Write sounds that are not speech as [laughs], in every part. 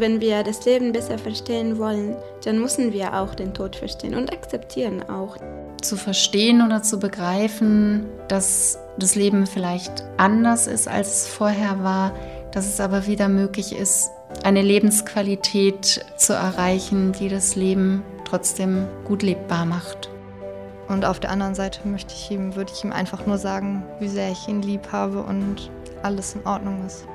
Wenn wir das Leben besser verstehen wollen, dann müssen wir auch den Tod verstehen und akzeptieren auch. Zu verstehen oder zu begreifen, dass das Leben vielleicht anders ist, als es vorher war, dass es aber wieder möglich ist, eine Lebensqualität zu erreichen, die das Leben trotzdem gut lebbar macht. Und auf der anderen Seite möchte ich ihm, würde ich ihm einfach nur sagen, wie sehr ich ihn lieb habe und alles in Ordnung ist.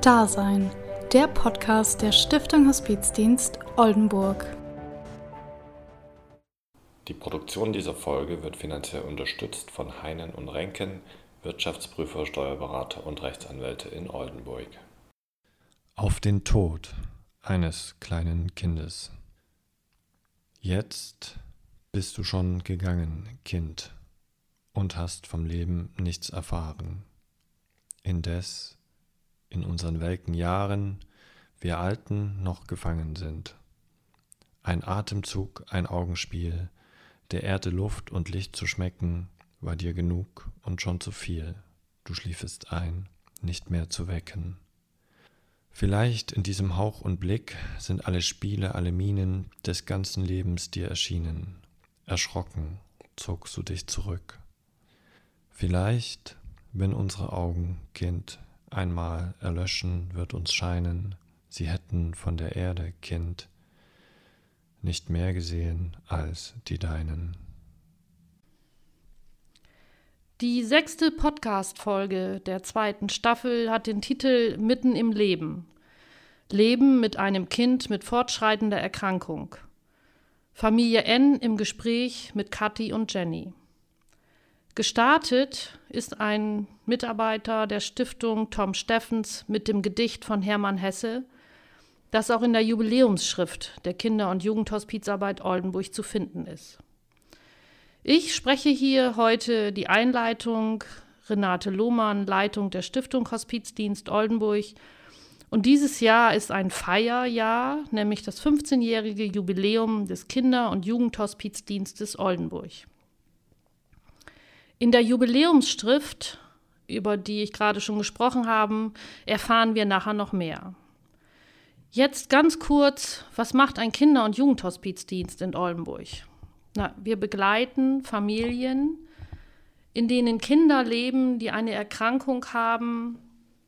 Dasein, der Podcast der Stiftung Hospizdienst Oldenburg. Die Produktion dieser Folge wird finanziell unterstützt von Heinen und Renken, Wirtschaftsprüfer, Steuerberater und Rechtsanwälte in Oldenburg. Auf den Tod eines kleinen Kindes. Jetzt bist du schon gegangen, Kind, und hast vom Leben nichts erfahren. Indes in unseren welken Jahren wir Alten noch gefangen sind. Ein Atemzug, ein Augenspiel, der Erde Luft und Licht zu schmecken, war dir genug und schon zu viel. Du schliefest ein, nicht mehr zu wecken. Vielleicht in diesem Hauch und Blick sind alle Spiele, alle Minen des ganzen Lebens dir erschienen. Erschrocken zogst du dich zurück. Vielleicht, wenn unsere Augen, Kind, einmal erlöschen, wird uns scheinen, sie hätten von der Erde, Kind, nicht mehr gesehen als die deinen. Die sechste Podcast-Folge der zweiten Staffel hat den Titel Mitten im Leben. Leben mit einem Kind mit fortschreitender Erkrankung. Familie N im Gespräch mit Kathi und Jenny. Gestartet ist ein Mitarbeiter der Stiftung Tom Steffens mit dem Gedicht von Hermann Hesse, das auch in der Jubiläumsschrift der Kinder- und Jugendhospizarbeit Oldenburg zu finden ist. Ich spreche hier heute die Einleitung Renate Lohmann, Leitung der Stiftung Hospizdienst Oldenburg. Und dieses Jahr ist ein Feierjahr, nämlich das 15-jährige Jubiläum des Kinder- und Jugendhospizdienstes Oldenburg. In der Jubiläumsschrift, über die ich gerade schon gesprochen habe, erfahren wir nachher noch mehr. Jetzt ganz kurz, was macht ein Kinder- und Jugendhospizdienst in Oldenburg? Na, wir begleiten Familien, in denen Kinder leben, die eine Erkrankung haben,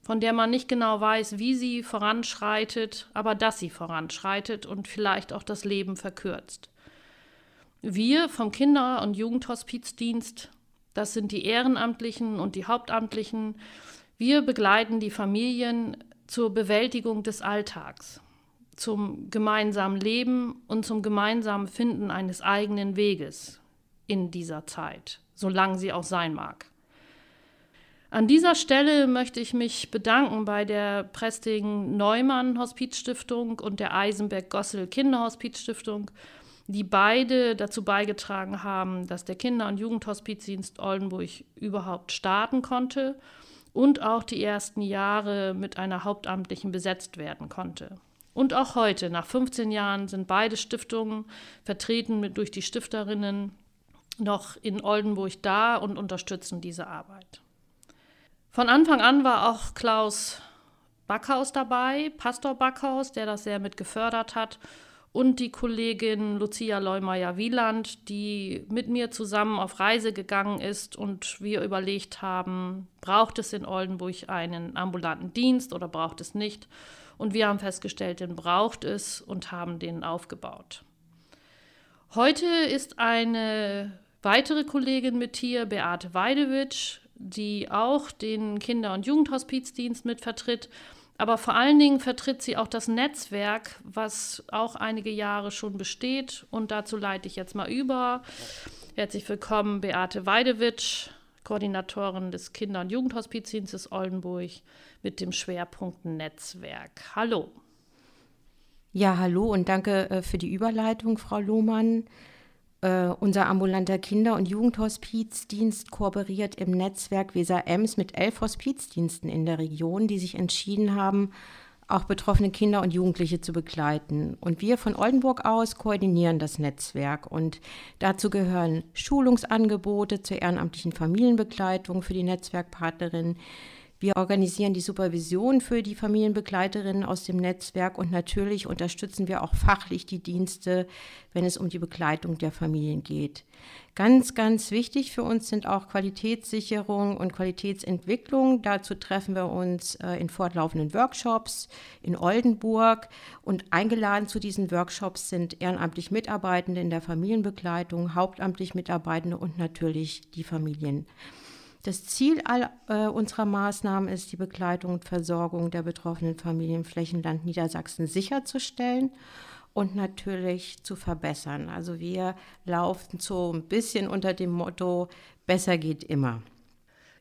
von der man nicht genau weiß, wie sie voranschreitet, aber dass sie voranschreitet und vielleicht auch das Leben verkürzt. Wir vom Kinder- und Jugendhospizdienst, das sind die Ehrenamtlichen und die Hauptamtlichen, wir begleiten die Familien zur Bewältigung des Alltags zum gemeinsamen Leben und zum gemeinsamen Finden eines eigenen Weges in dieser Zeit, solange sie auch sein mag. An dieser Stelle möchte ich mich bedanken bei der Presting Neumann Hospizstiftung und der Eisenberg Gossel Kinderhospizstiftung, die beide dazu beigetragen haben, dass der Kinder- und Jugendhospizdienst Oldenburg überhaupt starten konnte und auch die ersten Jahre mit einer Hauptamtlichen besetzt werden konnte. Und auch heute, nach 15 Jahren, sind beide Stiftungen vertreten mit, durch die Stifterinnen noch in Oldenburg da und unterstützen diese Arbeit. Von Anfang an war auch Klaus Backhaus dabei, Pastor Backhaus, der das sehr mit gefördert hat, und die Kollegin Lucia Leumeier-Wieland, die mit mir zusammen auf Reise gegangen ist und wir überlegt haben, braucht es in Oldenburg einen ambulanten Dienst oder braucht es nicht? Und wir haben festgestellt, den braucht es und haben den aufgebaut. Heute ist eine weitere Kollegin mit hier, Beate Weidewitsch, die auch den Kinder- und Jugendhospizdienst mit vertritt. Aber vor allen Dingen vertritt sie auch das Netzwerk, was auch einige Jahre schon besteht. Und dazu leite ich jetzt mal über. Herzlich willkommen, Beate Weidewitsch, Koordinatorin des Kinder- und Jugendhospizdienstes Oldenburg mit dem Schwerpunkt Netzwerk. Hallo. Ja, hallo und danke äh, für die Überleitung, Frau Lohmann. Uh, unser ambulanter Kinder- und Jugendhospizdienst kooperiert im Netzwerk Weser-Ems mit elf Hospizdiensten in der Region, die sich entschieden haben, auch betroffene Kinder und Jugendliche zu begleiten. Und wir von Oldenburg aus koordinieren das Netzwerk. Und dazu gehören Schulungsangebote zur ehrenamtlichen Familienbegleitung für die Netzwerkpartnerin, Wir organisieren die Supervision für die Familienbegleiterinnen aus dem Netzwerk und natürlich unterstützen wir auch fachlich die Dienste, wenn es um die Begleitung der Familien geht. Ganz, ganz wichtig für uns sind auch Qualitätssicherung und Qualitätsentwicklung. Dazu treffen wir uns äh, in fortlaufenden Workshops in Oldenburg und eingeladen zu diesen Workshops sind ehrenamtlich Mitarbeitende in der Familienbegleitung, hauptamtlich Mitarbeitende und natürlich die Familien. Das Ziel all, äh, unserer Maßnahmen ist, die Begleitung und Versorgung der betroffenen Familien im Flächenland Niedersachsen sicherzustellen und natürlich zu verbessern. Also wir laufen so ein bisschen unter dem Motto, besser geht immer.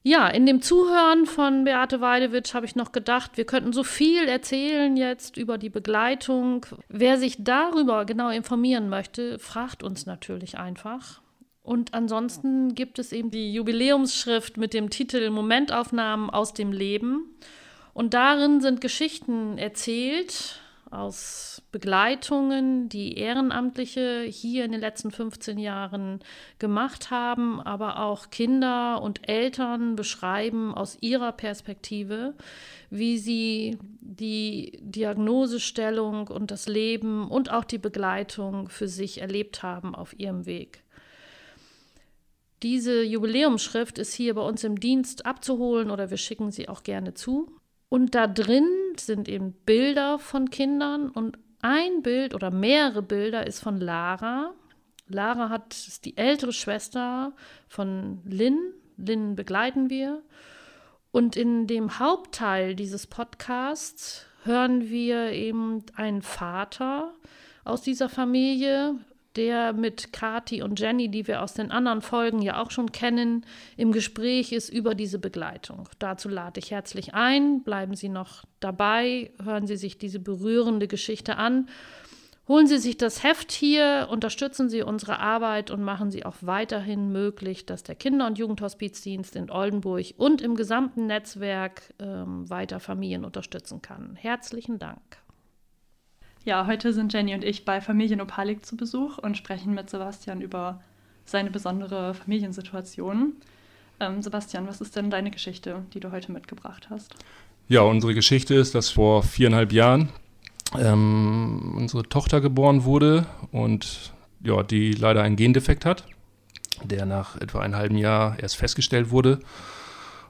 Ja, in dem Zuhören von Beate Weidewitsch habe ich noch gedacht, wir könnten so viel erzählen jetzt über die Begleitung. Wer sich darüber genau informieren möchte, fragt uns natürlich einfach. Und ansonsten gibt es eben die Jubiläumsschrift mit dem Titel Momentaufnahmen aus dem Leben. Und darin sind Geschichten erzählt aus Begleitungen, die Ehrenamtliche hier in den letzten 15 Jahren gemacht haben, aber auch Kinder und Eltern beschreiben aus ihrer Perspektive, wie sie die Diagnosestellung und das Leben und auch die Begleitung für sich erlebt haben auf ihrem Weg. Diese Jubiläumsschrift ist hier bei uns im Dienst abzuholen oder wir schicken sie auch gerne zu. Und da drin sind eben Bilder von Kindern und ein Bild oder mehrere Bilder ist von Lara. Lara hat ist die ältere Schwester von Lynn. Lynn begleiten wir. Und in dem Hauptteil dieses Podcasts hören wir eben einen Vater aus dieser Familie, der mit Kati und Jenny, die wir aus den anderen Folgen ja auch schon kennen, im Gespräch ist über diese Begleitung. Dazu lade ich herzlich ein. Bleiben Sie noch dabei, hören Sie sich diese berührende Geschichte an. Holen Sie sich das Heft hier, unterstützen Sie unsere Arbeit und machen Sie auch weiterhin möglich, dass der Kinder- und Jugendhospizdienst in Oldenburg und im gesamten Netzwerk ähm, weiter Familien unterstützen kann. Herzlichen Dank. Ja, heute sind Jenny und ich bei Familien Opalik zu Besuch und sprechen mit Sebastian über seine besondere Familiensituation. Ähm, Sebastian, was ist denn deine Geschichte, die du heute mitgebracht hast? Ja, unsere Geschichte ist, dass vor viereinhalb Jahren ähm, unsere Tochter geboren wurde und ja, die leider einen Gendefekt hat, der nach etwa einem halben Jahr erst festgestellt wurde.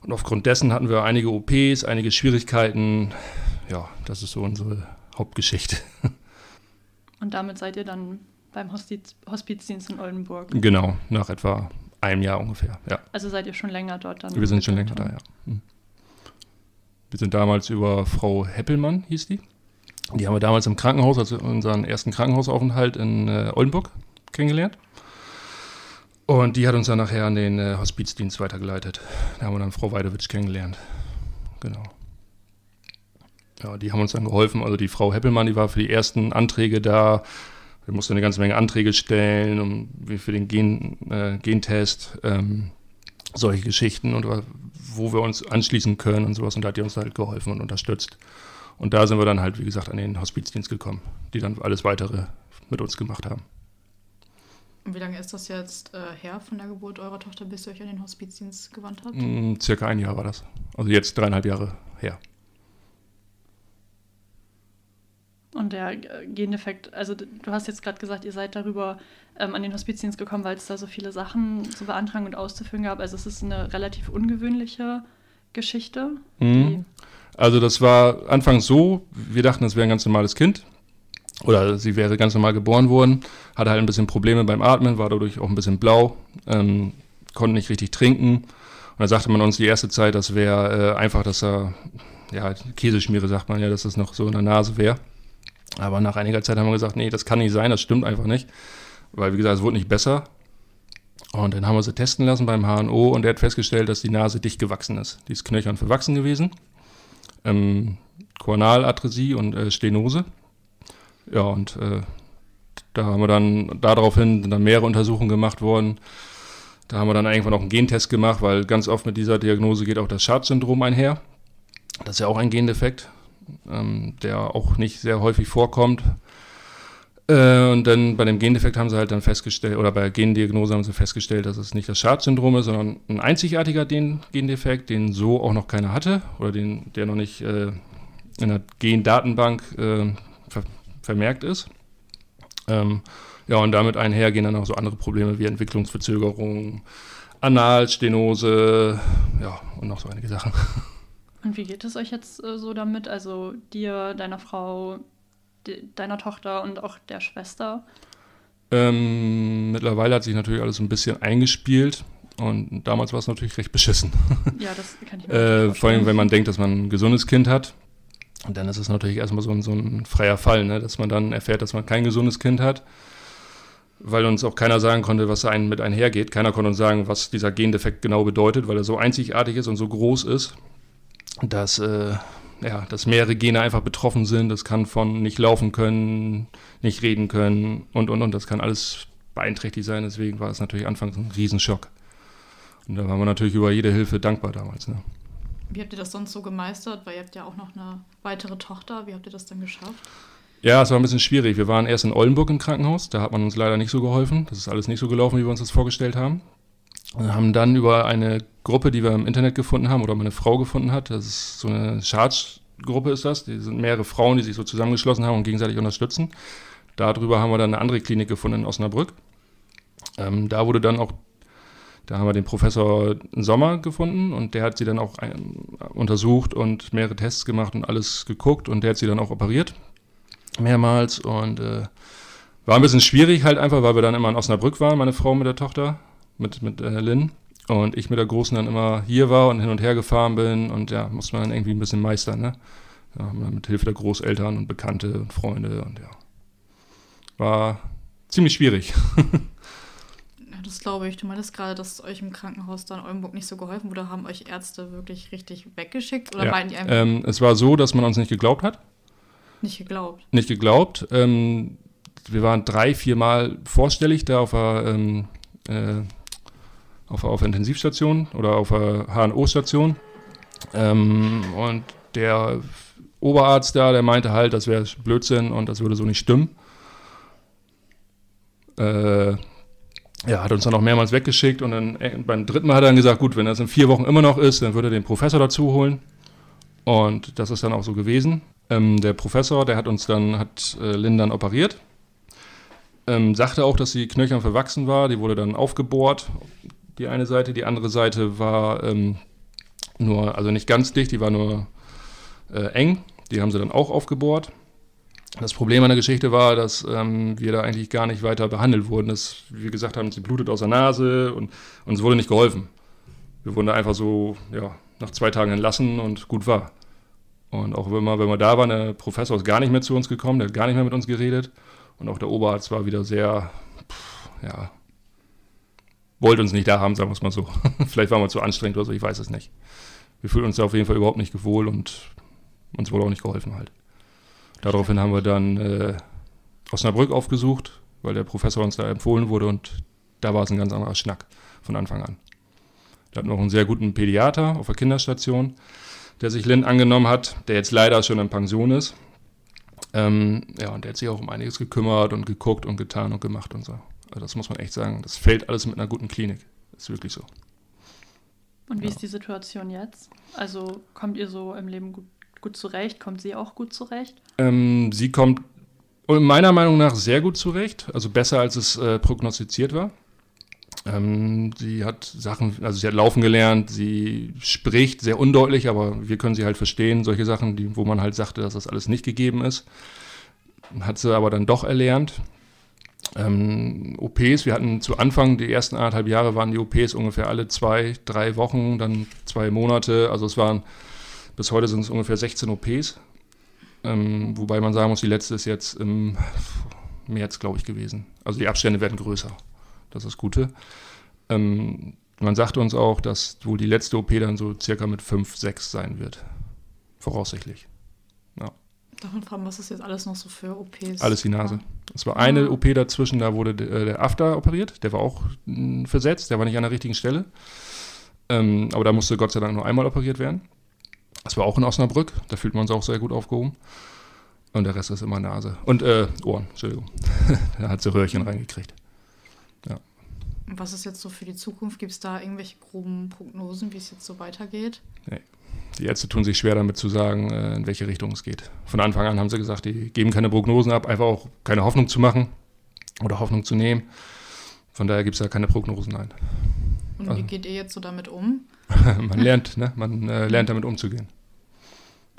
Und aufgrund dessen hatten wir einige OPs, einige Schwierigkeiten. Ja, das ist so unsere Hauptgeschichte. [laughs] Und damit seid ihr dann beim Hospiz, Hospizdienst in Oldenburg? Genau, nach etwa einem Jahr ungefähr, ja. Also seid ihr schon länger dort dann? Wir sind schon länger da, ja. Hm. Wir sind damals über Frau Heppelmann, hieß die. Die haben wir damals im Krankenhaus, also unseren ersten Krankenhausaufenthalt in äh, Oldenburg kennengelernt. Und die hat uns dann nachher an den äh, Hospizdienst weitergeleitet. Da haben wir dann Frau Weidewitsch kennengelernt. Genau. Ja, die haben uns dann geholfen. Also die Frau Heppelmann, die war für die ersten Anträge da. Wir mussten eine ganze Menge Anträge stellen, um, wie für den Gen, äh, Gentest, ähm, solche Geschichten und wo wir uns anschließen können und sowas. Und da hat die uns halt geholfen und unterstützt. Und da sind wir dann halt, wie gesagt, an den Hospizdienst gekommen, die dann alles weitere mit uns gemacht haben. Und wie lange ist das jetzt äh, her von der Geburt eurer Tochter, bis ihr euch an den Hospizdienst gewandt habt? Mm, circa ein Jahr war das. Also jetzt dreieinhalb Jahre her. Und der Gendefekt, also du hast jetzt gerade gesagt, ihr seid darüber ähm, an den Hospizdienst gekommen, weil es da so viele Sachen zu beantragen und auszufüllen gab. Also es ist eine relativ ungewöhnliche Geschichte. Mhm. Also das war anfangs so, wir dachten, es wäre ein ganz normales Kind. Oder sie wäre ganz normal geboren worden, hatte halt ein bisschen Probleme beim Atmen, war dadurch auch ein bisschen blau, ähm, konnte nicht richtig trinken. Und dann sagte man uns die erste Zeit, das wäre äh, einfach, dass er, ja, Käseschmiere sagt man ja, dass das noch so in der Nase wäre. Aber nach einiger Zeit haben wir gesagt, nee, das kann nicht sein, das stimmt einfach nicht. Weil, wie gesagt, es wurde nicht besser. Und dann haben wir sie testen lassen beim HNO und der hat festgestellt, dass die Nase dicht gewachsen ist. Die ist knöchern verwachsen gewesen. Ähm, Kornaladresie und äh, Stenose. Ja, und äh, da haben wir dann daraufhin dann mehrere Untersuchungen gemacht worden. Da haben wir dann irgendwann noch einen Gentest gemacht, weil ganz oft mit dieser Diagnose geht auch das Schad-Syndrom einher. Das ist ja auch ein Gendefekt ähm, der auch nicht sehr häufig vorkommt. Äh, und dann bei dem Gendefekt haben sie halt dann festgestellt, oder bei der Gendiagnose haben sie festgestellt, dass es nicht das Schad-Syndrom ist, sondern ein einzigartiger Gendefekt, den so auch noch keiner hatte, oder den, der noch nicht äh, in der Gendatenbank äh, ver vermerkt ist. Ähm, ja, und damit einhergehen dann auch so andere Probleme wie Entwicklungsverzögerung, Analstenose, ja, und noch so einige Sachen. [laughs] Und wie geht es euch jetzt äh, so damit? Also dir, deiner Frau, deiner Tochter und auch der Schwester? Ähm, mittlerweile hat sich natürlich alles ein bisschen eingespielt und damals war es natürlich recht beschissen. [laughs] Ja, das kann ich mir äh, Vor allem, wenn man denkt, dass man ein gesundes Kind hat. Und dann ist es natürlich erstmal so ein, so ein freier Fall, ne? dass man dann erfährt, dass man kein gesundes Kind hat, weil uns auch keiner sagen konnte, was einem mit einhergeht. Keiner konnte uns sagen, was dieser Gendefekt genau bedeutet, weil er so einzigartig ist und so groß ist, dass äh, ja, dass mehrere Gene einfach betroffen sind. Das kann von nicht laufen können, nicht reden können und, und, und. Das kann alles beeinträchtigt sein. Deswegen war es natürlich anfangs ein Riesenschock. Und da waren wir natürlich über jede Hilfe dankbar damals. Ne? Wie habt ihr das sonst so gemeistert? Weil ihr habt ja auch noch eine weitere Tochter. Wie habt ihr das dann geschafft? Ja, es war ein bisschen schwierig. Wir waren erst in Oldenburg im Krankenhaus. Da hat man uns leider nicht so geholfen. Das ist alles nicht so gelaufen, wie wir uns das vorgestellt haben. Haben dann über eine Gruppe, die wir im Internet gefunden haben oder meine Frau gefunden hat, das ist so eine Charge-Gruppe ist das, die sind mehrere Frauen, die sich so zusammengeschlossen haben und gegenseitig unterstützen. Darüber haben wir dann eine andere Klinik gefunden in Osnabrück. Ähm, da wurde dann auch, da haben wir den Professor Sommer gefunden und der hat sie dann auch ein, untersucht und mehrere Tests gemacht und alles geguckt und der hat sie dann auch operiert, mehrmals und äh, war ein bisschen schwierig halt einfach, weil wir dann immer in Osnabrück waren, meine Frau mit der Tochter mit, mit äh, Lynn. Und ich mit der Großen dann immer hier war und hin und her gefahren bin. Und ja, muss man dann irgendwie ein bisschen meistern, ne? Ja, mit Hilfe der Großeltern und Bekannte und Freunde und ja. War ziemlich schwierig. [laughs] ja, das glaube ich. Du meintest gerade, dass euch im Krankenhaus dann Oldenburg nicht so geholfen wurde. Haben euch Ärzte wirklich richtig weggeschickt? Oder ja. meinten die einfach. Ähm, es war so, dass man uns nicht geglaubt hat. Nicht geglaubt? Nicht geglaubt. Ähm, wir waren drei, vier Mal vorstellig da auf der ähm, äh, auf, auf Intensivstation oder auf HNO-Station. Ähm, und der Oberarzt da, der meinte halt, das wäre Blödsinn und das würde so nicht stimmen. Äh, ja, hat uns dann auch mehrmals weggeschickt und dann äh, beim dritten Mal hat er dann gesagt, gut, wenn das in vier Wochen immer noch ist, dann würde er den Professor dazu holen. Und das ist dann auch so gewesen. Ähm, der Professor, der hat uns dann, hat äh, Lynn dann operiert ähm, sagte auch, dass sie knöchern verwachsen war. Die wurde dann aufgebohrt, die eine Seite. Die andere Seite war ähm, nur, also nicht ganz dicht, die war nur äh, eng. Die haben sie dann auch aufgebohrt. Das Problem an der Geschichte war, dass ähm, wir da eigentlich gar nicht weiter behandelt wurden. Dass wir gesagt haben, sie blutet aus der Nase und uns wurde nicht geholfen. Wir wurden da einfach so, ja, nach zwei Tagen entlassen und gut war. Und auch wenn wir, wenn wir da waren, der Professor ist gar nicht mehr zu uns gekommen, der hat gar nicht mehr mit uns geredet. Und auch der Oberarzt war wieder sehr, pff, ja, wollte uns nicht da haben, sagen wir es mal so. [laughs] Vielleicht waren wir zu anstrengend oder so, ich weiß es nicht. Wir fühlen uns da auf jeden Fall überhaupt nicht gewohl und uns wurde auch nicht geholfen halt. Daraufhin haben wir dann äh, Osnabrück aufgesucht, weil der Professor uns da empfohlen wurde und da war es ein ganz anderer Schnack von Anfang an. Wir hatten noch einen sehr guten Pädiater auf der Kinderstation, der sich Lynn angenommen hat, der jetzt leider schon in Pension ist. Ähm, ja, und der hat sich auch um einiges gekümmert und geguckt und getan und gemacht und so. Also das muss man echt sagen. Das fällt alles mit einer guten Klinik. Das ist wirklich so. Und wie ja. ist die Situation jetzt? Also kommt ihr so im Leben gut, gut zurecht? Kommt sie auch gut zurecht? Ähm, sie kommt meiner Meinung nach sehr gut zurecht. Also besser, als es äh, prognostiziert war. Ähm, sie hat Sachen, also sie hat laufen gelernt, sie spricht sehr undeutlich, aber wir können sie halt verstehen, solche Sachen, die, wo man halt sagte, dass das alles nicht gegeben ist. Hat sie aber dann doch erlernt. Ähm, OPs, wir hatten zu Anfang, die ersten anderthalb Jahre waren die OPs ungefähr alle zwei, drei Wochen, dann zwei Monate. Also es waren, bis heute sind es ungefähr 16 OPs. Ähm, wobei man sagen muss, die letzte ist jetzt im März, glaube ich, gewesen. Also die Abstände werden größer. Das ist das Gute. Ähm, man sagt uns auch, dass wohl die letzte OP dann so circa mit 5, 6 sein wird. Voraussichtlich. Man fragen, was ist jetzt alles noch so für OPs? Alles die Nase. Es war eine. OP dazwischen, da wurde der, der After operiert. Der war auch hm, versetzt, der war nicht an der richtigen Stelle. Ähm, aber da musste Gott sei Dank nur einmal operiert werden. Das war auch in Osnabrück. Da fühlt man uns auch sehr gut aufgehoben. Und der Rest ist immer Nase. Und äh, Ohren, Entschuldigung. [laughs] da hat sie Röhrchen reingekriegt. Ja. Was ist jetzt so für die Zukunft? Gibt es da irgendwelche groben Prognosen, wie es jetzt so weitergeht? Nee. Die Ärzte tun sich schwer damit zu sagen, äh, in welche Richtung es geht. Von Anfang an haben sie gesagt, die geben keine Prognosen ab, einfach auch keine Hoffnung zu machen oder Hoffnung zu nehmen. Von daher gibt es da keine Prognosen, nein. Und also, wie geht ihr jetzt so damit um? [laughs] man lernt, ne? Man äh, lernt damit umzugehen.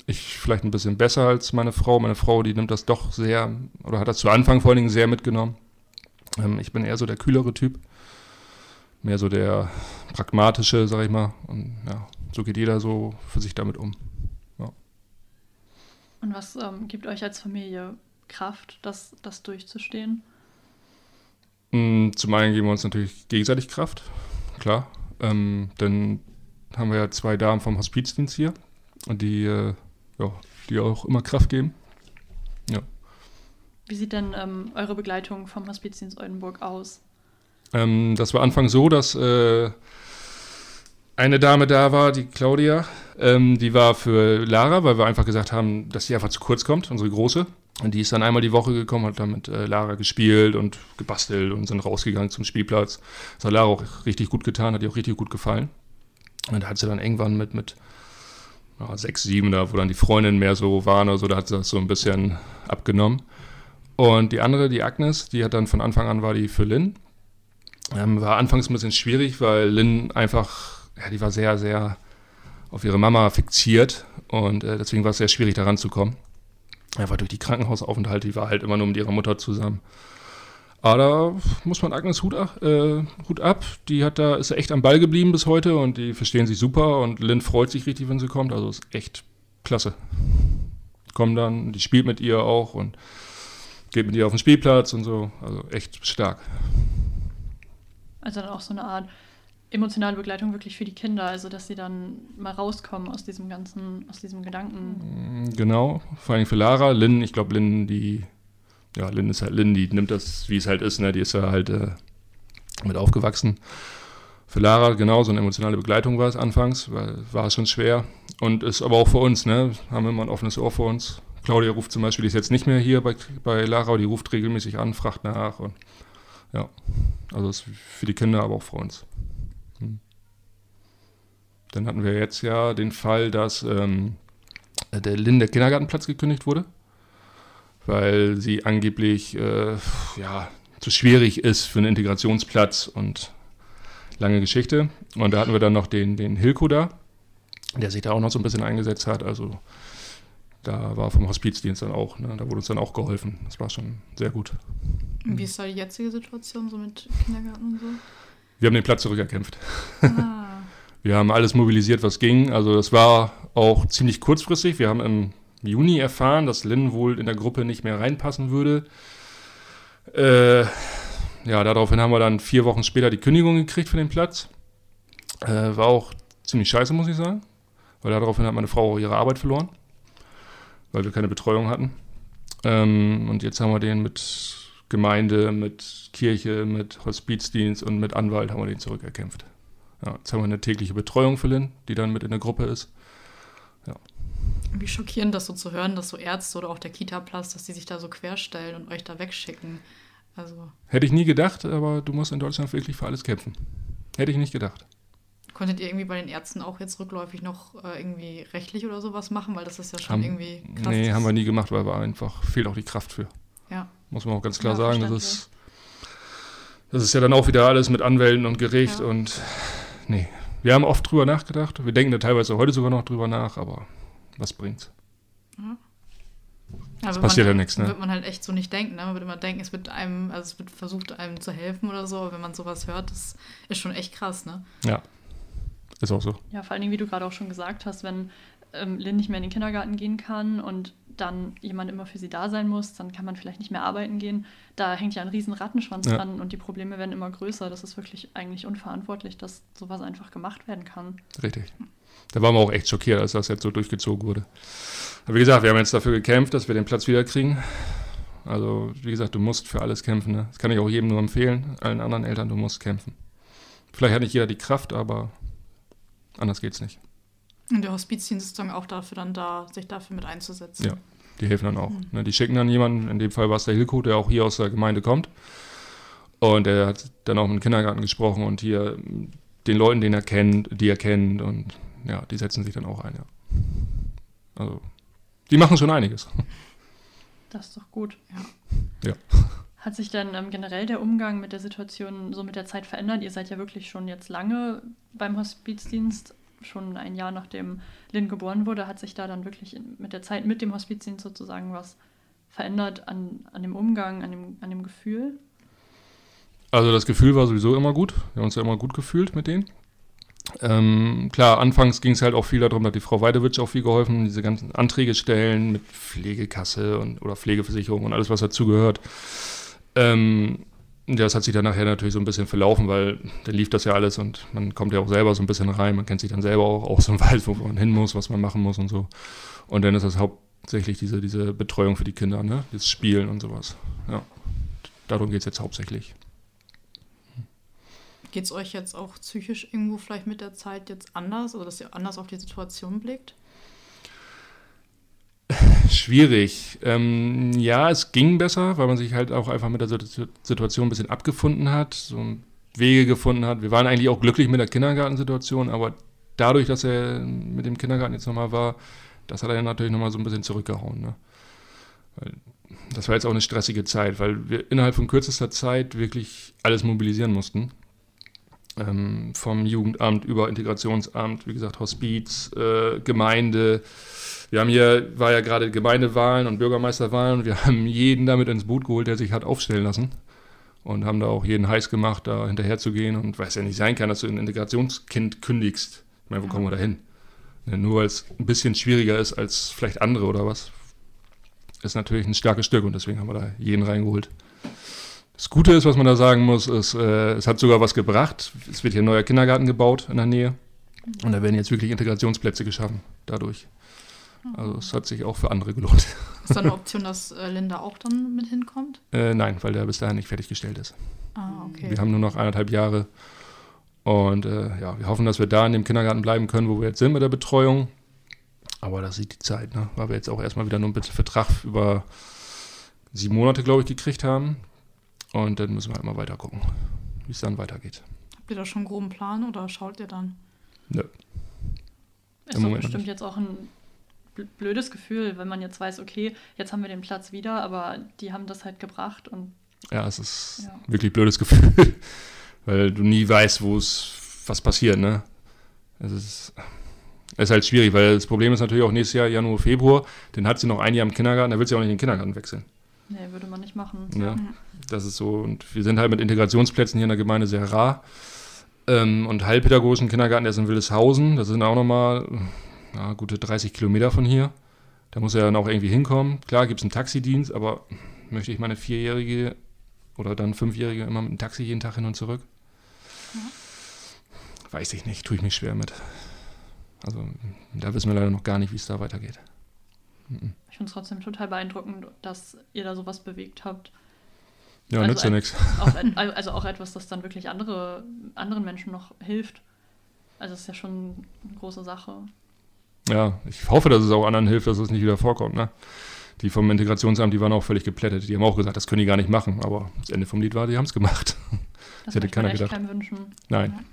Ich vielleicht ein bisschen besser als meine Frau. Meine Frau, die nimmt das doch sehr, oder hat das zu Anfang vor allen Dingen sehr mitgenommen. Ähm, ich bin eher so der kühlere Typ. Mehr so der pragmatische, sag ich mal. Und ja, so geht jeder so für sich damit um. Ja. Und was ähm, gibt euch als Familie Kraft, das, das durchzustehen? Mm, zum einen geben wir uns natürlich gegenseitig Kraft, klar. Ähm, dann haben wir ja zwei Damen vom Hospizdienst hier, die, äh, ja, die auch immer Kraft geben. Ja. Wie sieht denn ähm, eure Begleitung vom Hospizdienst Oldenburg aus? Ähm, das war Anfang so, dass äh, eine Dame da war, die Claudia, ähm, die war für Lara, weil wir einfach gesagt haben, dass sie einfach zu kurz kommt, unsere Große. Und die ist dann einmal die Woche gekommen, hat dann mit äh, Lara gespielt und gebastelt und sind rausgegangen zum Spielplatz. Das hat Lara auch richtig gut getan, hat ihr auch richtig gut gefallen. Und da hat sie dann irgendwann mit, mit ja, sechs, sieben, da wo dann die Freundinnen mehr so waren oder so, da hat sie das so ein bisschen abgenommen. Und die andere, die Agnes, die hat dann von Anfang an war die für Lynn. Ähm, war anfangs ein bisschen schwierig, weil Lynn einfach, ja, die war sehr, sehr auf ihre Mama fixiert und äh, deswegen war es sehr schwierig, da ranzukommen. Er war durch die Krankenhausaufenthalte, die war halt immer nur mit ihrer Mutter zusammen. Aber da muss man Agnes Hut, äh, Hut ab. Die hat da, ist echt am Ball geblieben bis heute und die verstehen sich super und Lynn freut sich richtig, wenn sie kommt. Also ist echt klasse. Kommen dann, die spielt mit ihr auch und geht mit ihr auf den Spielplatz und so. Also echt stark. Also dann auch so eine Art emotionale Begleitung wirklich für die Kinder, also dass sie dann mal rauskommen aus diesem ganzen, aus diesem Gedanken. Mm, genau, vor allem für Lara. Lynn, ich glaube, Lynn, die, ja, Lynn ist halt Lynn, die nimmt das, wie es halt ist, ne? Die ist ja halt äh, mit aufgewachsen. Für Lara genau so eine emotionale Begleitung war es anfangs, weil war es schon schwer. Und ist aber auch für uns, ne? Haben wir immer ein offenes Ohr für uns. Claudia ruft zum Beispiel, die ist jetzt nicht mehr hier bei, bei Lara, die ruft regelmäßig an, fragt nach und ja, also ist für die Kinder, aber auch für uns. Dann hatten wir jetzt ja den Fall, dass ähm, der Linde Kindergartenplatz gekündigt wurde, weil sie angeblich äh, ja, zu schwierig ist für einen Integrationsplatz und lange Geschichte. Und da hatten wir dann noch den, den Hilko da, der sich da auch noch so ein bisschen eingesetzt hat. Also da war vom Hospizdienst dann auch, ne, da wurde uns dann auch geholfen. Das war schon sehr gut. Wie ist da die jetzige Situation so mit Kindergarten und so? Wir haben den Platz zurückerkämpft. Ah. [laughs] Wir haben alles mobilisiert, was ging. Also das war auch ziemlich kurzfristig. Wir haben im Juni erfahren, dass Lynn wohl in der Gruppe nicht mehr reinpassen würde. Äh, ja, daraufhin haben wir dann vier Wochen später die Kündigung gekriegt für den Platz. Äh, war auch ziemlich scheiße, muss ich sagen. Weil daraufhin hat meine Frau auch ihre Arbeit verloren. Weil wir keine Betreuung hatten. Ähm, und jetzt haben wir den mit Gemeinde, mit Kirche, mit Hospizdienst und mit Anwalt haben wir den zurückerkämpft. Ja, jetzt haben wir eine tägliche Betreuung für Lynn, die dann mit in der Gruppe ist. Ja. Wie schockierend das so zu hören, dass so Ärzte oder auch der Kita-Platz, dass die sich da so querstellen und euch da wegschicken. Also. Hätte ich nie gedacht, aber du musst in Deutschland wirklich für alles kämpfen. Hätte ich nicht gedacht. Konntet ihr irgendwie bei den Ärzten auch jetzt rückläufig noch äh, irgendwie rechtlich oder sowas machen? Weil das ist ja schon haben, irgendwie krass. Nee, haben wir nie gemacht, weil wir einfach fehlt auch die Kraft für. Ja. Muss man auch ganz klar ja, sagen. Das ist, das ist ja dann auch wieder alles mit Anwälten und Gericht ja. und nee. Wir haben oft drüber nachgedacht. Wir denken da teilweise heute sogar noch drüber nach, aber was bringt's? Ja. Das passiert ja nichts, ne? Wird man halt echt so nicht denken, ne? Man würde immer denken, es wird einem, also es wird versucht, einem zu helfen oder so, aber wenn man sowas hört, das ist schon echt krass, ne? Ja. Ist auch so. Ja, vor allen Dingen, wie du gerade auch schon gesagt hast, wenn ähm, Lynn nicht mehr in den Kindergarten gehen kann und dann jemand immer für sie da sein muss, dann kann man vielleicht nicht mehr arbeiten gehen. Da hängt ja ein riesen Rattenschwanz ja. dran und die Probleme werden immer größer. Das ist wirklich eigentlich unverantwortlich, dass sowas einfach gemacht werden kann. Richtig. Da waren wir auch echt schockiert, als das jetzt so durchgezogen wurde. Aber wie gesagt, wir haben jetzt dafür gekämpft, dass wir den Platz wieder kriegen. Also, wie gesagt, du musst für alles kämpfen. Ne? Das kann ich auch jedem nur empfehlen, allen anderen Eltern, du musst kämpfen. Vielleicht hat nicht jeder die Kraft, aber anders geht's nicht. Und der Hospizdienst ist dann auch dafür dann da, sich dafür mit einzusetzen. Ja, Die helfen dann auch. Mhm. Ne? Die schicken dann jemanden, in dem Fall war es der Hilko, der auch hier aus der Gemeinde kommt. Und der hat dann auch mit dem Kindergarten gesprochen und hier den Leuten, den er kennt, die er kennt und ja, die setzen sich dann auch ein, ja. Also, die machen schon einiges. [laughs] Das ist doch gut, ja. Ja. [laughs] Hat sich dann ähm, generell der Umgang mit der Situation so mit der Zeit verändert? Ihr seid ja wirklich schon jetzt lange beim Hospizdienst, schon ein Jahr nachdem Lynn geboren wurde. Hat sich da dann wirklich mit der Zeit mit dem Hospizdienst sozusagen was verändert an, an dem Umgang, an dem, an dem Gefühl? Also das Gefühl war sowieso immer gut. Wir haben uns ja immer gut gefühlt mit denen. Ähm, klar, anfangs ging es halt auch viel darum, da hat die Frau Weidewitsch auch viel geholfen, diese ganzen Anträge stellen mit Pflegekasse und, oder Pflegeversicherung und alles, was dazugehört. Ähm, das hat sich dann nachher natürlich so ein bisschen verlaufen, weil dann lief das ja alles und man kommt ja auch selber so ein bisschen rein, man kennt sich dann selber auch aus und weiß, wo man hin muss, was man machen muss und so. Und dann ist das hauptsächlich diese, diese Betreuung für die Kinder, ne? das Spielen und sowas. Ja, darum geht es jetzt hauptsächlich. Geht es euch jetzt auch psychisch irgendwo vielleicht mit der Zeit jetzt anders oder dass ihr anders auf die Situation blickt? Schwierig. Ähm, ja, es ging besser, weil man sich halt auch einfach mit der Situation ein bisschen abgefunden hat, so Wege gefunden hat. Wir waren eigentlich auch glücklich mit der Kindergartensituation, aber dadurch, dass er mit dem Kindergarten jetzt nochmal war, das hat er natürlich nochmal so ein bisschen zurückgehauen. Ne? Das war jetzt auch eine stressige Zeit, weil wir innerhalb von kürzester Zeit wirklich alles mobilisieren mussten ähm, vom Jugendamt über Integrationsamt, wie gesagt, Hospiz, äh, Gemeinde. Wir haben hier, war ja gerade Gemeindewahlen und Bürgermeisterwahlen wir [laughs] haben jeden damit ins Boot geholt, der sich hat aufstellen lassen. Und haben da auch jeden heiß gemacht, da hinterher zu gehen und weil es ja nicht sein kann, dass du ein Integrationskind kündigst. Ich meine, wo kommen wir da hin? Ne, nur weil es ein bisschen schwieriger ist als vielleicht andere oder was, ist natürlich ein starkes Stück und deswegen haben wir da jeden reingeholt. Das Gute ist, was man da sagen muss, ist, äh, es hat sogar was gebracht. Es wird hier ein neuer Kindergarten gebaut in der Nähe. Und da werden jetzt wirklich Integrationsplätze geschaffen dadurch. Also es hat sich auch für andere gelohnt. [laughs] Ist da eine Option, dass äh, Linda auch dann mit hinkommt? Äh, nein, weil der bis dahin nicht fertiggestellt ist. Ah, okay. Wir haben nur noch eineinhalb Jahre. Und äh, ja, wir hoffen, dass wir da in dem Kindergarten bleiben können, wo wir jetzt sind mit der Betreuung. Aber das sieht die Zeit, ne? weil wir jetzt auch erstmal wieder nur einen Vertrag über sieben Monate, glaube ich, gekriegt haben. Und dann müssen wir halt mal weiter gucken, wie es dann weitergeht. Habt ihr da schon einen groben Plan oder schaut ihr dann? Nö. Ist Im doch Moment bestimmt jetzt auch ein blödes Gefühl, wenn man jetzt weiß, okay, jetzt haben wir den Platz wieder, aber die haben das halt gebracht und. Ja, es ist ja. wirklich blödes Gefühl, [laughs] weil du nie weißt, wo es was passiert, ne? Es ist, es ist halt schwierig, weil das Problem ist natürlich auch nächstes Jahr, Januar, Februar, den hat sie noch ein Jahr im Kindergarten, da will sie auch nicht in den Kindergarten wechseln. Nee, würde man nicht machen. Ja, das ist so. Und wir sind halt mit Integrationsplätzen hier in der Gemeinde sehr rar. Ähm, und heilpädagogischen Kindergarten, der ist in Wildeshausen. Das sind auch nochmal ja, gute 30 Kilometer von hier. Da muss er dann auch irgendwie hinkommen. Klar gibt es einen Taxidienst, aber möchte ich meine Vierjährige oder dann Fünfjährige immer mit dem Taxi jeden Tag hin und zurück? Ja. Weiß ich nicht, tue ich mich schwer mit. Also da wissen wir leider noch gar nicht, wie es da weitergeht. Mhm. Ich finde es trotzdem total beeindruckend, dass ihr da sowas bewegt habt. Ja, also nützt ja nichts. [laughs] [laughs] Also auch etwas, das dann wirklich andere, anderen Menschen noch hilft. Also das ist ja schon eine große Sache. Ja, ich hoffe, dass es auch anderen hilft, dass es nicht wieder vorkommt. Ne? Die vom Integrationsamt, die waren auch völlig geplättet. Die haben auch gesagt, das können die gar nicht machen. Aber das Ende vom Lied war, die haben es gemacht. Das, [laughs] das hätte keiner gedacht. Keinem wünschen. Nein. Ja.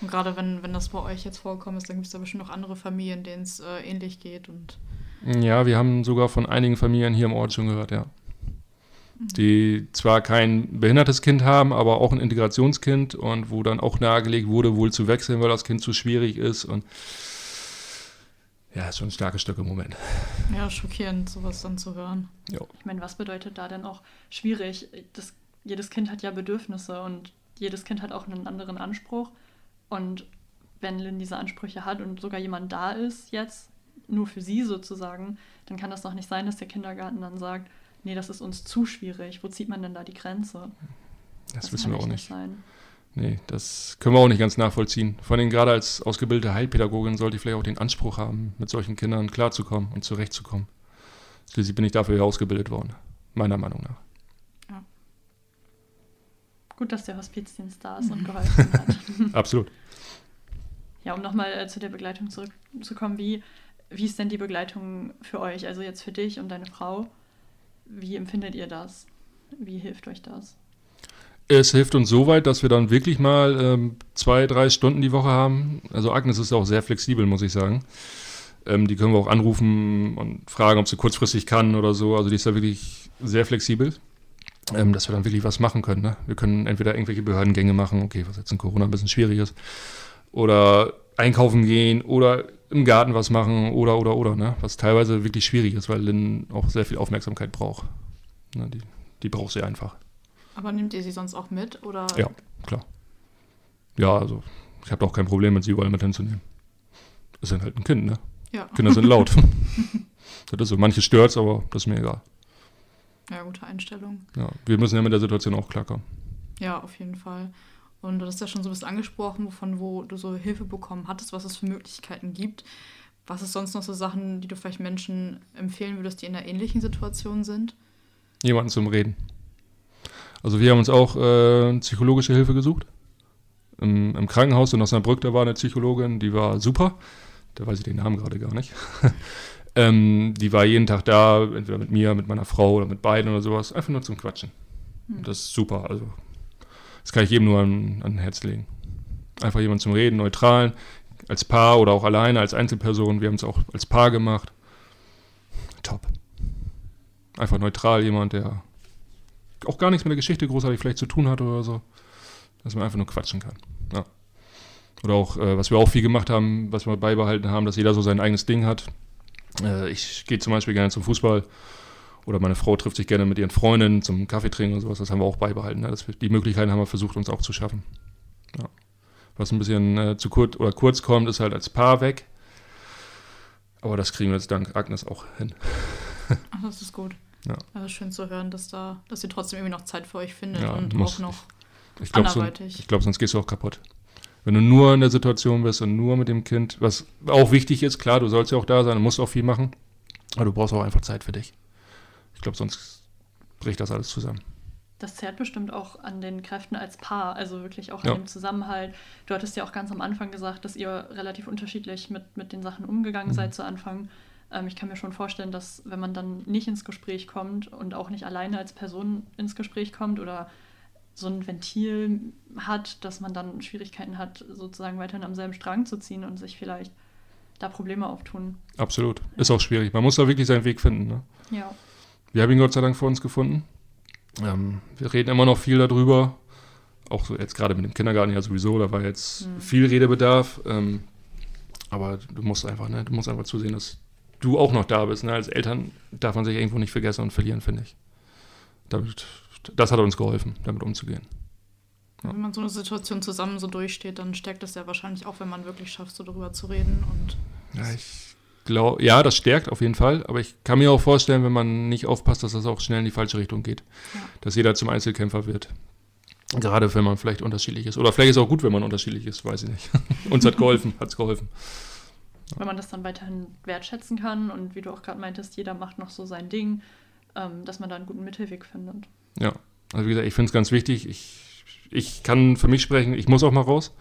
Und gerade wenn, wenn das bei euch jetzt vorkommt, dann gibt es da bestimmt noch andere Familien, denen es äh, ähnlich geht und ja, wir haben sogar von einigen Familien hier im Ort schon gehört, ja. Die zwar kein behindertes Kind haben, aber auch ein Integrationskind und wo dann auch nahegelegt wurde, wohl zu wechseln, weil das Kind zu schwierig ist und ja, ist schon ein starkes Stück im Moment. Ja, schockierend, sowas dann zu hören. Jo. Ich meine, was bedeutet da denn auch schwierig? Das, jedes Kind hat ja Bedürfnisse und jedes Kind hat auch einen anderen Anspruch. Und wenn Lynn diese Ansprüche hat und sogar jemand da ist jetzt, nur für sie sozusagen, dann kann das doch nicht sein, dass der Kindergarten dann sagt, nee, das ist uns zu schwierig. Wo zieht man denn da die Grenze? Das, das wissen wir auch nicht. Sein. Nee, das können wir auch nicht ganz nachvollziehen. Vor allem gerade als ausgebildete Heilpädagogin sollte ich vielleicht auch den Anspruch haben, mit solchen Kindern klarzukommen und zurechtzukommen. Schließlich bin ich dafür ausgebildet worden, meiner Meinung nach. Ja. Gut, dass der Hospizdienst da ist und [laughs] geholfen hat. Absolut. Ja, um nochmal äh, zu der Begleitung zurückzukommen, wie wie ist denn die Begleitung für euch, also jetzt für dich und deine Frau? Wie empfindet ihr das? Wie hilft euch das? Es hilft uns so weit, dass wir dann wirklich mal ähm, zwei, drei Stunden die Woche haben. Also Agnes ist auch sehr flexibel, muss ich sagen. Ähm, die können wir auch anrufen und fragen, ob sie kurzfristig kann oder so. Also die ist da wirklich sehr flexibel, ähm, dass wir dann wirklich was machen können. Ne? Wir können entweder irgendwelche Behördengänge machen, okay, was jetzt in Corona ein bisschen schwierig ist, oder einkaufen gehen oder im Garten was machen oder, oder, oder, ne? was teilweise wirklich schwierig ist, weil Lynn auch sehr viel Aufmerksamkeit braucht. Ne? Die, die braucht sie einfach. Aber nehmt ihr sie sonst auch mit? Oder? Ja, klar. Ja, also ich habe auch kein Problem mit sie überall mit hinzunehmen. Das sind halt ein Kind, ne? Ja. Kinder sind laut. [laughs] das ist so. Manche stört aber das ist mir egal. Ja, gute Einstellung. Ja, wir müssen ja mit der Situation auch klarkommen. Ja, auf jeden Fall. Und du hast ja schon so ein bisschen angesprochen, von wo du so Hilfe bekommen hattest, was es für Möglichkeiten gibt. Was ist sonst noch so Sachen, die du vielleicht Menschen empfehlen würdest, die in einer ähnlichen Situation sind? Jemanden zum Reden. Also wir haben uns auch äh, psychologische Hilfe gesucht. Im, Im, Krankenhaus in Osnabrück, da war eine Psychologin, die war super. Da weiß ich den Namen gerade gar nicht. [laughs] ähm, die war jeden Tag da, entweder mit mir, mit meiner Frau oder mit beiden oder sowas, einfach nur zum Quatschen. Mhm. Das ist super. Also das kann ich jedem nur an, an Herz legen. Einfach jemand zum Reden, neutralen, als Paar oder auch alleine, als Einzelperson. Wir haben es auch als Paar gemacht. Top. Einfach neutral jemand, der auch gar nichts mit der Geschichte großartig vielleicht zu tun hat oder so. Dass man einfach nur quatschen kann. Ja. Oder auch, äh, was wir auch viel gemacht haben, was wir beibehalten haben, dass jeder so sein eigenes Ding hat. Äh, ich gehe zum Beispiel gerne zum Fußball oder meine Frau trifft sich gerne mit ihren Freundinnen zum Kaffee trinken und sowas. Das haben wir auch beibehalten. Ne? Das, die Möglichkeiten haben wir versucht, uns auch zu schaffen. Ja. Was ein bisschen äh, zu kurz oder kurz kommt, ist halt als Paar weg. Aber das kriegen wir jetzt dank Agnes auch hin. [laughs] Ach, das ist gut. Ja. Also schön zu hören, dass da, dass ihr trotzdem irgendwie noch Zeit für euch findet ja, und muss, auch noch ich, ich glaube, so, glaub, sonst gehst du auch kaputt. Wenn du nur in der Situation bist und nur mit dem Kind, was auch wichtig ist, klar, du sollst ja auch da sein, du musst auch viel machen, aber du brauchst auch einfach Zeit für dich. Ich glaube, sonst bricht das alles zusammen. Das zehrt bestimmt auch an den Kräften als Paar, also wirklich auch an ja. dem Zusammenhalt. Du hattest ja auch ganz am Anfang gesagt, dass ihr relativ unterschiedlich mit, mit den Sachen umgegangen mhm. seid zu Anfang. Ähm, ich kann mir schon vorstellen, dass wenn man dann nicht ins Gespräch kommt und auch nicht alleine als Person ins Gespräch kommt oder so ein Ventil hat, dass man dann Schwierigkeiten hat, sozusagen weiterhin am selben Strang zu ziehen und sich vielleicht da Probleme auftun. Absolut. Ist auch schwierig. Man muss da wirklich seinen Weg finden. Ne? Ja. Wir haben ihn Gott sei Dank vor uns gefunden. Ähm, wir reden immer noch viel darüber. Auch so jetzt gerade mit dem Kindergarten ja sowieso, da war jetzt mhm. viel Redebedarf. Ähm, aber du musst einfach, ne, du musst einfach zusehen, dass du auch noch da bist. Ne? Als Eltern darf man sich irgendwo nicht vergessen und verlieren, finde ich. Damit, das hat uns geholfen, damit umzugehen. Ja. Wenn man so eine Situation zusammen so durchsteht, dann stärkt das ja wahrscheinlich auch, wenn man wirklich schafft, so darüber zu reden. Und ja, ich glaube, ja, das stärkt auf jeden Fall. Aber ich kann mir auch vorstellen, wenn man nicht aufpasst, dass das auch schnell in die falsche Richtung geht. Ja. Dass jeder zum Einzelkämpfer wird. Gerade wenn man vielleicht unterschiedlich ist. Oder vielleicht ist es auch gut, wenn man unterschiedlich ist, weiß ich nicht. [laughs] Uns hat geholfen, hat es geholfen. Wenn man das dann weiterhin wertschätzen kann und wie du auch gerade meintest, jeder macht noch so sein Ding, ähm, dass man da einen guten Mittelweg findet. Ja, also wie gesagt, ich finde es ganz wichtig. Ich, ich kann für mich sprechen, ich muss auch mal raus.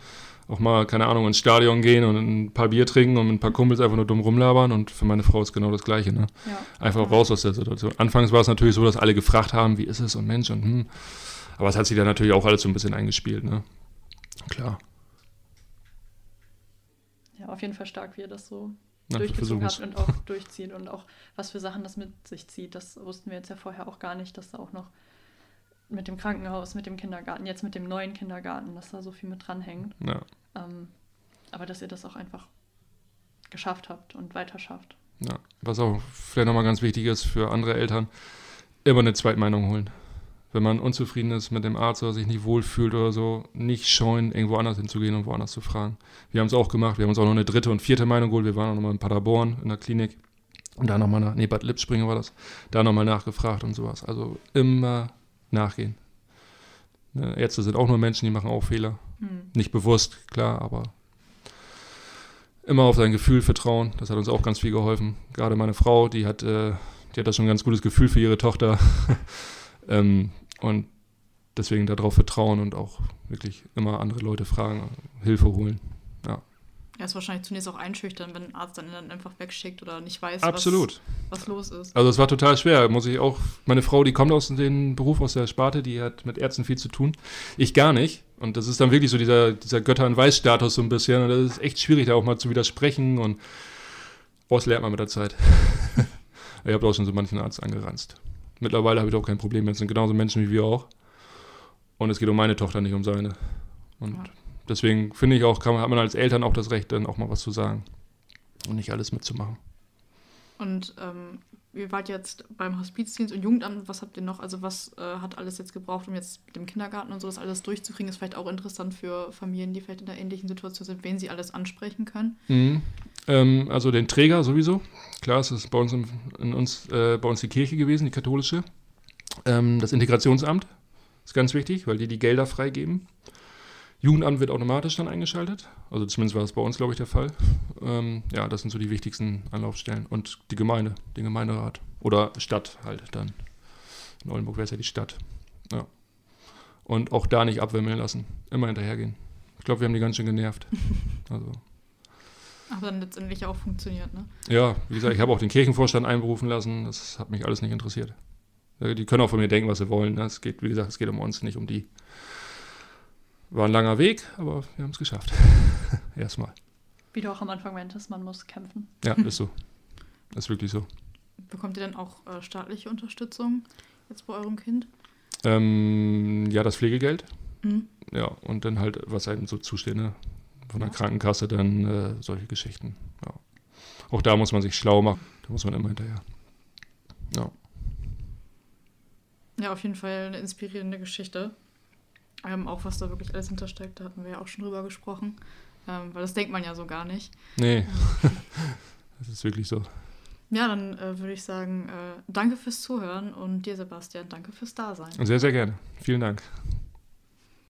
Auch mal, keine Ahnung, ins Stadion gehen und ein paar Bier trinken und mit ein paar Kumpels einfach nur dumm rumlabern. Und für meine Frau ist genau das Gleiche. Ne? Ja. Einfach raus aus der Situation. Anfangs war es natürlich so, dass alle gefragt haben, wie ist es und Mensch und hm. Aber es hat sich dann natürlich auch alles so ein bisschen eingespielt. Ne? Klar auf jeden Fall stark, wie er das so ja, durchgezogen hat und auch durchzieht und auch was für Sachen das mit sich zieht. Das wussten wir jetzt ja vorher auch gar nicht, dass da auch noch mit dem Krankenhaus, mit dem Kindergarten, jetzt mit dem neuen Kindergarten, dass da so viel mit dranhängt. Ja. Ähm, aber dass ihr das auch einfach geschafft habt und weiter schafft. Ja, was auch vielleicht nochmal ganz wichtig ist für andere Eltern, immer eine Zweitmeinung holen wenn man unzufrieden ist mit dem Arzt oder sich nicht wohlfühlt oder so, nicht scheuen, irgendwo anders hinzugehen und woanders zu fragen. Wir haben es auch gemacht. Wir haben uns auch noch eine dritte und vierte Meinung geholt. Wir waren auch nochmal in Paderborn in der Klinik und da nochmal nach, nee, Bad Lipspringer war das, da nochmal nachgefragt und sowas. Also immer nachgehen. Ne, Ärzte sind auch nur Menschen, die machen auch Fehler. Mhm. Nicht bewusst, klar, aber immer auf sein Gefühl vertrauen. Das hat uns auch ganz viel geholfen. Gerade meine Frau, die hat, äh, die hat da schon ein ganz gutes Gefühl für ihre Tochter. [laughs] ähm, und deswegen darauf vertrauen und auch wirklich immer andere Leute fragen, Hilfe holen. Ja. Ja, ist wahrscheinlich zunächst auch einschüchtern, wenn ein Arzt dann, dann einfach wegschickt oder nicht weiß, Absolut. Was, was los ist. Also es war total schwer, muss ich auch. Meine Frau, die kommt aus dem Beruf, aus der Sparte, die hat mit Ärzten viel zu tun. Ich gar nicht. Und das ist dann wirklich so dieser, dieser Götter- und Weiß-Status so ein bisschen. Und das ist echt schwierig, da auch mal zu widersprechen. Und das lernt man mit der Zeit. [laughs] ich habe auch schon so manchen Arzt angeranzt. Mittlerweile habe ich auch kein Problem mehr. Es sind genauso Menschen wie wir auch. Und es geht um meine Tochter, nicht um seine. Und ja. Deswegen finde ich auch, kann hat man als Eltern auch das Recht, dann auch mal was zu sagen. Und nicht alles mitzumachen. Und ähm, ihr wart jetzt beim Hospizdienst und Jugendamt, was habt ihr noch? Also was äh, hat alles jetzt gebraucht, um jetzt mit dem Kindergarten und so das alles durchzukriegen? Ist vielleicht auch interessant für Familien, die vielleicht in einer ähnlichen Situation sind, wen sie alles ansprechen können. Mhm. Ähm, also den Träger sowieso. Klar, es ist bei uns, in, in uns, äh, bei uns die Kirche gewesen, die katholische. Ähm, das Integrationsamt ist ganz wichtig, weil die die Gelder freigeben. Jugendamt wird automatisch dann eingeschaltet. Also zumindest war das bei uns, glaube ich, der Fall. Ähm, ja, das sind so die wichtigsten Anlaufstellen. Und die Gemeinde, den Gemeinderat. Oder Stadt halt dann. In Oldenburg wäre es ja die Stadt. Ja. Und auch da nicht abwimmeln lassen. Immer hinterhergehen. Ich glaube, wir haben die ganz schön genervt. [laughs] Also. Aber dann letztendlich auch funktioniert, ne? Ja, wie gesagt, ich habe auch den Kirchenvorstand einberufen lassen. Das hat mich alles nicht interessiert. Die können auch von mir denken, was sie wollen. Ne? Es geht, wie gesagt, es geht um uns, nicht um die. War ein langer Weg, aber wir haben es geschafft. [laughs] Erstmal. Wie du auch am Anfang meintest, man muss kämpfen. Ja, [laughs] ist so. ist wirklich so. Bekommt ihr dann auch äh, staatliche Unterstützung jetzt bei eurem Kind? Ähm, ja, das Pflegegeld. Mhm. Ja, und dann halt, was einem so zusteht, ne? Von der ja. Krankenkasse dann äh, solche Geschichten. Ja. Auch da muss man sich schlau machen. Da muss man immer hinterher. Ja. Ja, auf jeden Fall eine inspirierende Geschichte. Ähm, auch was da wirklich alles hintersteckt, da hatten wir ja auch schon drüber gesprochen. Ähm, weil das denkt man ja so gar nicht. Nee, [laughs] das ist wirklich so. Ja, dann äh, würde ich sagen, äh, danke fürs Zuhören und dir, Sebastian, danke fürs Dasein. Sehr, sehr gerne. Vielen Dank.